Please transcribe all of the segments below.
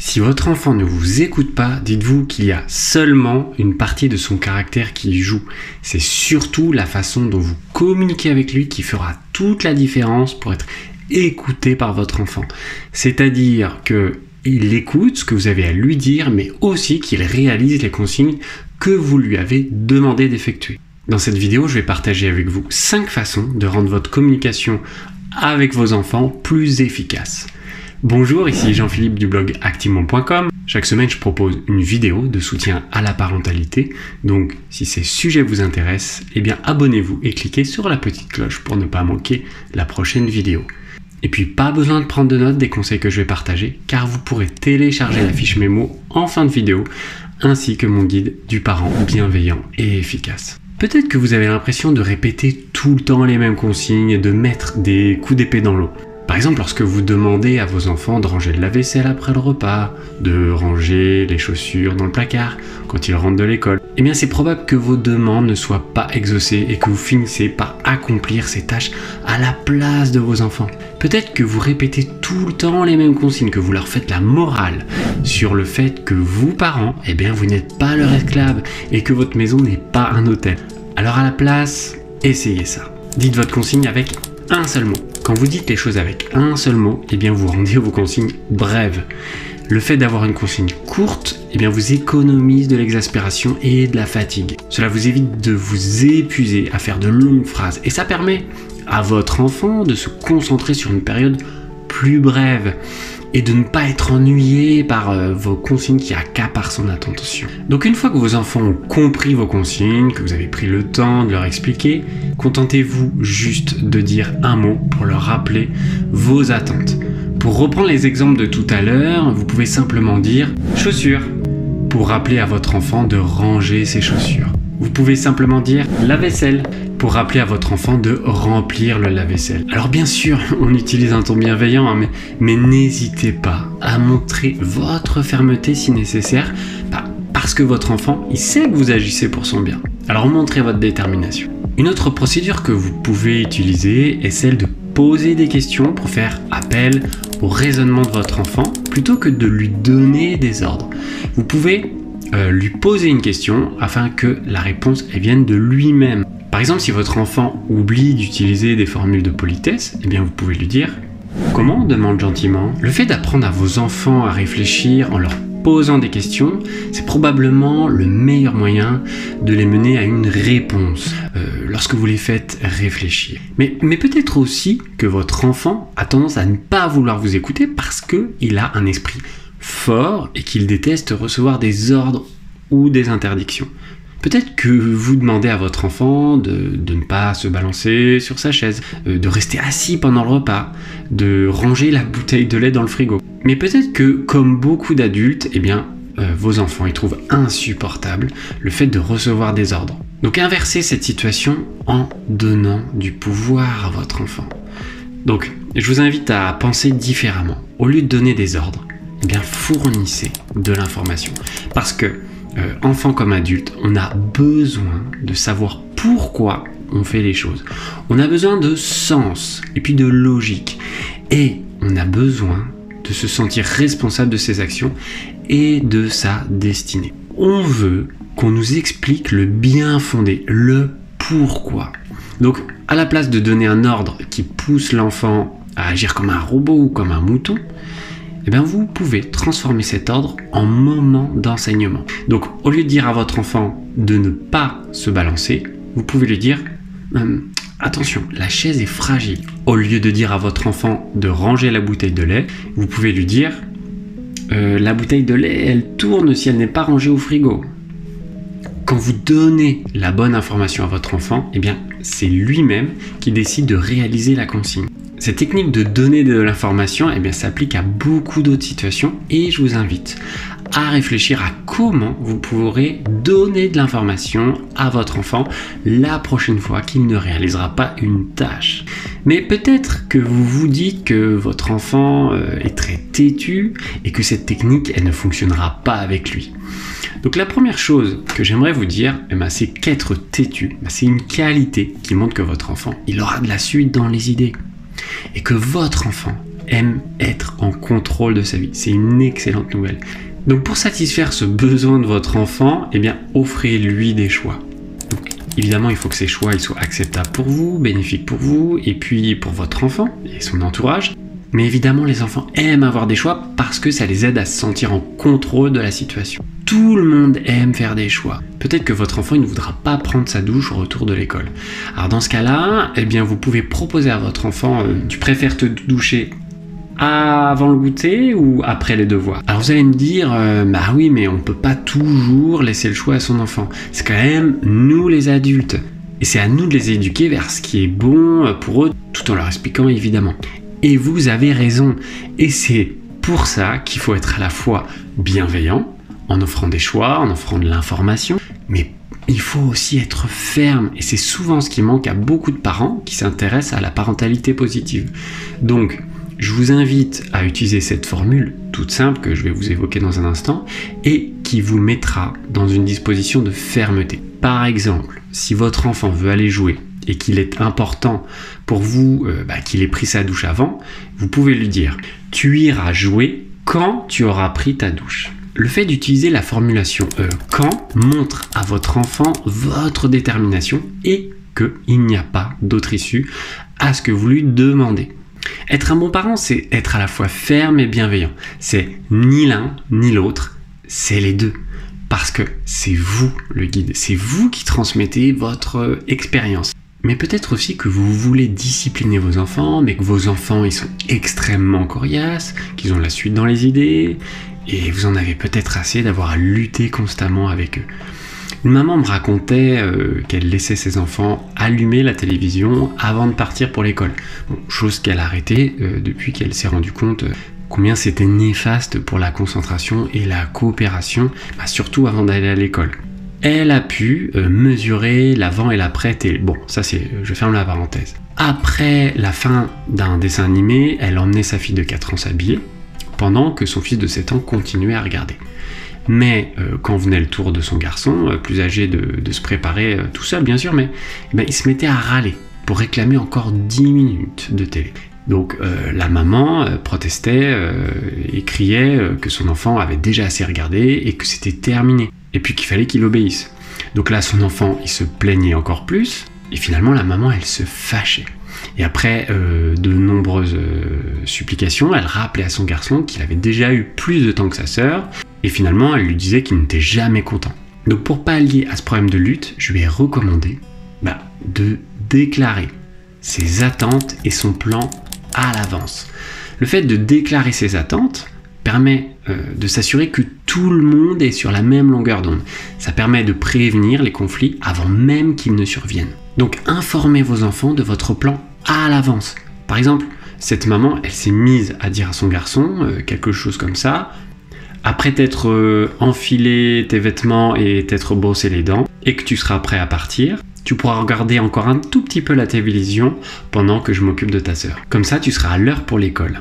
Si votre enfant ne vous écoute pas, dites-vous qu'il y a seulement une partie de son caractère qui joue. C'est surtout la façon dont vous communiquez avec lui qui fera toute la différence pour être écouté par votre enfant. C'est-à-dire que il écoute ce que vous avez à lui dire, mais aussi qu'il réalise les consignes que vous lui avez demandé d'effectuer. Dans cette vidéo, je vais partager avec vous 5 façons de rendre votre communication avec vos enfants plus efficace. Bonjour, ici Jean-Philippe du blog activement.com. Chaque semaine, je propose une vidéo de soutien à la parentalité. Donc, si ces sujets vous intéressent, eh bien abonnez-vous et cliquez sur la petite cloche pour ne pas manquer la prochaine vidéo. Et puis, pas besoin de prendre de notes des conseils que je vais partager, car vous pourrez télécharger la fiche mémo en fin de vidéo, ainsi que mon guide du parent bienveillant et efficace. Peut-être que vous avez l'impression de répéter tout le temps les mêmes consignes de mettre des coups d'épée dans l'eau. Par exemple, lorsque vous demandez à vos enfants de ranger la vaisselle après le repas, de ranger les chaussures dans le placard quand ils rentrent de l'école, eh bien c'est probable que vos demandes ne soient pas exaucées et que vous finissez par accomplir ces tâches à la place de vos enfants. Peut-être que vous répétez tout le temps les mêmes consignes, que vous leur faites la morale sur le fait que vous, parents, eh bien vous n'êtes pas leur esclave et que votre maison n'est pas un hôtel. Alors à la place, essayez ça. Dites votre consigne avec un seul mot. Quand vous dites les choses avec un seul mot, eh bien vous rendez vos consignes brèves. Le fait d'avoir une consigne courte, eh bien vous économise de l'exaspération et de la fatigue. Cela vous évite de vous épuiser à faire de longues phrases et ça permet à votre enfant de se concentrer sur une période plus brève et de ne pas être ennuyé par euh, vos consignes qui accaparent son attention. Donc une fois que vos enfants ont compris vos consignes, que vous avez pris le temps de leur expliquer, contentez-vous juste de dire un mot pour leur rappeler vos attentes. Pour reprendre les exemples de tout à l'heure, vous pouvez simplement dire chaussures pour rappeler à votre enfant de ranger ses chaussures. Vous pouvez simplement dire la vaisselle pour rappeler à votre enfant de remplir le lave-vaisselle. Alors bien sûr, on utilise un ton bienveillant, hein, mais, n'hésitez pas à montrer votre fermeté si nécessaire, parce que votre enfant, il sait que vous agissez pour son bien. Alors montrez votre détermination. Une autre procédure que vous pouvez utiliser est celle de poser des questions pour faire appel au raisonnement de votre enfant plutôt que de lui donner des ordres. Vous pouvez euh, lui poser une question afin que la réponse vienne de lui-même. Par exemple, si votre enfant oublie d'utiliser des formules de politesse, eh bien vous pouvez lui dire Comment? demande gentiment. Le fait d'apprendre à vos enfants à réfléchir en leur posant des questions, c'est probablement le meilleur moyen de les mener à une réponse euh, lorsque vous les faites réfléchir. Mais, mais peut-être aussi que votre enfant a tendance à ne pas vouloir vous écouter parce qu'il a un esprit fort et qu'il déteste recevoir des ordres ou des interdictions. Peut-être que vous demandez à votre enfant de, ne pas se balancer sur sa chaise, euh, de rester assis pendant le repas, de ranger la bouteille de lait dans le frigo. Mais peut-être que, comme beaucoup d'adultes, eh bien, euh, vos enfants ils trouvent insupportable le fait de recevoir des ordres. Donc inversez cette situation en donnant du pouvoir à votre enfant. Donc, je vous invite à penser différemment. Au lieu de donner des ordres, bien fournissez de l'information. Parce que, euh, enfant comme adulte, on a besoin de savoir pourquoi on fait les choses. On a besoin de sens et puis de logique. Et on a besoin de se sentir responsable de ses actions et de sa destinée. On veut qu'on nous explique le bien fondé, le pourquoi. Donc, à la place de donner un ordre qui pousse l'enfant à agir comme un robot ou comme un mouton, eh vous pouvez transformer cet ordre en moment d'enseignement. Donc au lieu de dire à votre enfant de ne pas se balancer, vous pouvez lui dire euh, attention, la chaise est fragile. Au lieu de dire à votre enfant de ranger la bouteille de lait, vous pouvez lui dire euh, la bouteille de lait, elle tourne si elle n'est pas rangée au frigo. Quand vous donnez la bonne information à votre enfant, eh bien, c'est lui-même qui décide de réaliser la consigne. Cette technique de donner de l'information eh s'applique à beaucoup d'autres situations et je vous invite à réfléchir à comment vous pourrez donner de l'information à votre enfant la prochaine fois qu'il ne réalisera pas une tâche. Mais peut-être que vous vous dites que votre enfant euh, est très têtu et que cette technique elle ne fonctionnera pas avec lui. Donc la première chose que j'aimerais vous dire, eh ben, c'est qu'être têtu, ben, c'est une qualité qui montre que votre enfant il aura de la suite dans les idées et que votre enfant, aime être en contrôle de sa vie. C'est une excellente nouvelle. Donc pour satisfaire ce besoin de votre enfant, eh bien offrez-lui des choix. Donc évidemment, il faut que ces choix soient acceptables pour vous, bénéfiques pour vous et puis pour votre enfant et son entourage. Mais évidemment, les enfants aiment avoir des choix parce que ça les aide à se sentir en contrôle de la situation. Tout le monde aime faire des choix. Peut-être que votre enfant ne voudra pas prendre sa douche au retour de l'école. Alors dans ce cas-là, eh bien vous pouvez proposer à votre enfant euh, tu préfères te doucher avant le goûter ou après les devoirs? Alors vous allez me dire, euh, bah oui, mais on peut pas toujours laisser le choix à son enfant. C'est quand même nous les adultes. Et c'est à nous de les éduquer vers ce qui est bon pour eux, tout en leur expliquant évidemment. Et vous avez raison. Et c'est pour ça qu'il faut être à la fois bienveillant, en offrant des choix, en offrant de l'information, mais il faut aussi être ferme. Et c'est souvent ce qui manque à beaucoup de parents qui s'intéressent à la parentalité positive. Donc, je vous invite à utiliser cette formule toute simple que je vais vous évoquer dans un instant et qui vous mettra dans une disposition de fermeté. Par exemple, si votre enfant veut aller jouer et qu'il est important pour vous euh, bah, qu'il ait pris sa douche avant, vous pouvez lui dire tu iras jouer quand tu auras pris ta douche. Le fait d'utiliser la formulation euh, quand montre à votre enfant votre détermination et qu'il n'y a pas d'autre issue à ce que vous lui demandez. Être un bon parent, c'est être à la fois ferme et bienveillant. C'est ni l'un ni l'autre, c'est les deux. Parce que c'est vous le guide, c'est vous qui transmettez votre expérience. Mais peut-être aussi que vous voulez discipliner vos enfants, mais que vos enfants ils sont extrêmement coriaces, qu'ils ont la suite dans les idées, et vous en avez peut-être assez d'avoir à lutter constamment avec eux. Une maman me racontait euh, qu'elle laissait ses enfants allumer la télévision avant de partir pour l'école. chose qu'elle a arrêtée euh, depuis qu'elle s'est rendue compte euh, combien c'était néfaste pour la concentration et la coopération, bah, surtout avant d'aller à l'école. Elle a pu mesurer l'avant et l'après télé. Bon, ça c'est, je ferme la parenthèse. Après la fin d'un dessin animé, elle emmenait sa fille de 4 ans s'habiller, pendant que son fils de 7 ans continuait à regarder. Mais euh, quand venait le tour de son garçon, euh, plus âgé de, se préparer euh, tout seul bien sûr, mais eh ben, il se mettait à râler pour réclamer encore 10 minutes de télé. Donc la maman protestait et criait que son enfant avait déjà assez regardé et que c'était terminé, et puis qu'il fallait qu'il obéisse. Donc là son enfant il se plaignait encore plus, et finalement la maman elle se fâchait. Et après de nombreuses supplications, elle rappelait à son garçon qu'il avait déjà eu plus de temps que sa sœur et finalement, elle lui disait qu'il n'était jamais content. Donc pour pallier à ce problème de lutte, je lui ai recommandé bah, de déclarer ses attentes et son plan à l'avance. Le fait de déclarer ses attentes permet euh, de s'assurer que tout le monde est sur la même longueur d'onde. Ça permet de prévenir les conflits avant même qu'ils ne surviennent. Donc informez vos enfants de votre plan l'avance. Par exemple, cette maman, elle s'est mise à dire à son garçon euh, quelque chose comme ça, après t'être euh, enfilé tes vêtements et t'être brossé les dents, et que tu seras prêt à partir, tu pourras regarder encore un tout petit peu la télévision pendant que je m'occupe de ta sœur. Comme ça, tu seras à l'heure pour l'école.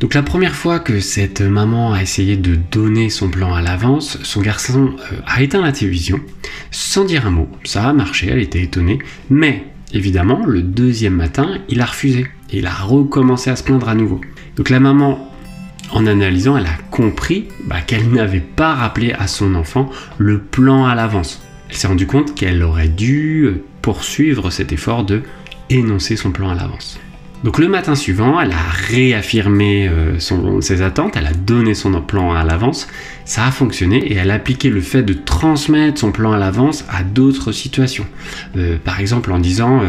Donc la première fois que cette maman a essayé de donner son plan à l'avance, son garçon euh, a éteint la télévision sans dire un mot. Ça a marché, elle était étonnée, mais évidemment, le deuxième matin, il a refusé et il a recommencé à se plaindre à nouveau. Donc la maman en analysant, elle a compris bah, qu'elle n'avait pas rappelé à son enfant le plan à l'avance. Elle s'est rendue compte qu'elle aurait dû poursuivre cet effort de énoncer son plan à l'avance. Donc le matin suivant, elle a réaffirmé euh, ses attentes, elle a donné son plan à l'avance, ça a fonctionné et elle a appliqué le fait de transmettre son plan à l'avance à d'autres situations. Euh, par exemple en disant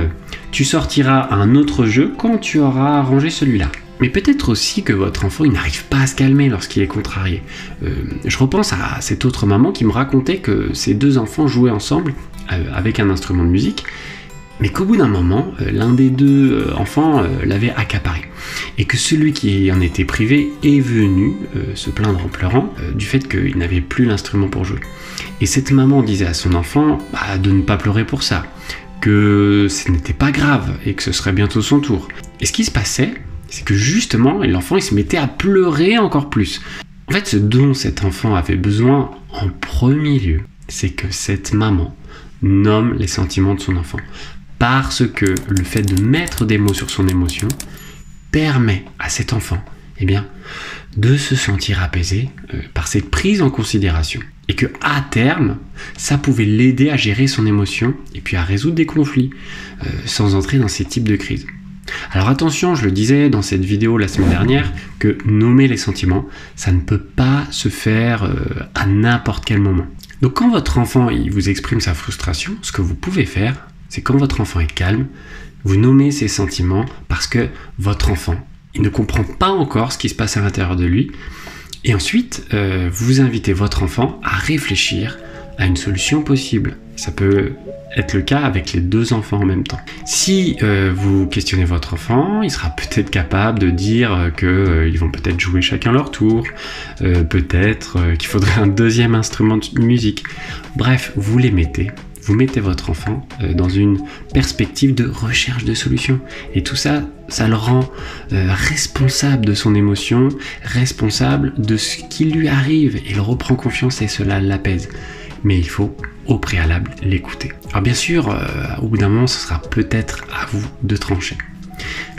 tu sortiras un autre jeu quand tu auras arrangé celui-là. Mais peut-être aussi que votre enfant n'arrive pas à se calmer lorsqu'il est contrarié. Euh, je repense à cette autre maman qui me racontait que ses deux enfants jouaient ensemble euh, avec un instrument de musique, mais qu'au bout d'un moment, euh, l'un des deux enfants l'avait accaparé. Et que celui qui en était privé est venu se plaindre en pleurant du fait qu'il n'avait plus l'instrument pour jouer. Et cette maman disait à son enfant bah, de ne pas pleurer pour ça, que ce n'était pas grave et que ce serait bientôt son tour. Et ce qui se passait, c'est que justement, l'enfant il se mettait à pleurer encore plus. En fait, ce dont cet enfant avait besoin en premier lieu, c'est que cette maman nomme les sentiments de son enfant. Parce que le fait de mettre des mots sur son émotion permet à cet enfant eh bien, de se sentir apaisé euh, par cette prise en considération. Et que à terme, ça pouvait l'aider à gérer son émotion et puis à résoudre des conflits euh, sans entrer dans ces types de crises. Alors attention, je le disais dans cette vidéo la semaine dernière, que nommer les sentiments, ça ne peut pas se faire euh, à n'importe quel moment. Donc quand votre enfant vous exprime sa frustration, ce que vous pouvez faire, c'est quand votre enfant est calme, vous nommez ses sentiments parce que votre enfant, ne comprend pas encore ce qui se passe à l'intérieur de lui. Et ensuite, euh, vous invitez votre enfant à réfléchir à une solution possible. Ça peut être le cas avec les deux enfants en même temps. Si euh, vous questionnez votre enfant, il sera peut-être capable de dire euh, qu'ils vont peut-être jouer chacun leur tour, peut-être qu'il faudrait un deuxième instrument de musique. Bref, vous les mettez vous mettez votre enfant euh, dans une perspective de recherche de solutions. Et tout ça, ça le rend euh, responsable de son émotion, responsable de ce qui lui arrive. Il reprend confiance et cela l'apaise. Mais il faut au préalable l'écouter. Alors bien sûr, euh, au bout d'un moment, ce sera peut-être à vous de trancher.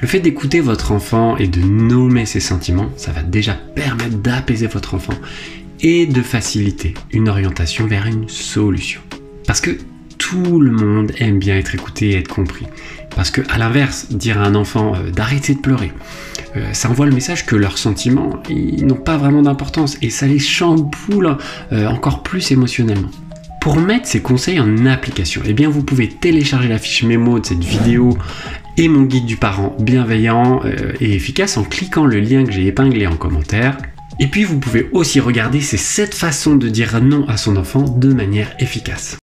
Le fait d'écouter votre enfant et de nommer ses sentiments, ça va déjà permettre d'apaiser votre enfant et de faciliter une orientation vers une solution. Parce que tout le monde aime bien être écouté et être compris. Parce que, à l'inverse, dire à un enfant euh, d'arrêter de pleurer, euh, ça envoie le message que leurs sentiments n'ont pas vraiment d'importance et ça les chamboule euh, encore plus émotionnellement. Pour mettre ces conseils en application, eh bien vous pouvez télécharger la fiche mémo de cette vidéo et mon guide du parent bienveillant et efficace en cliquant le lien que j'ai épinglé en commentaire. Et puis vous pouvez aussi regarder ces 7 façons de dire non à son enfant de manière efficace.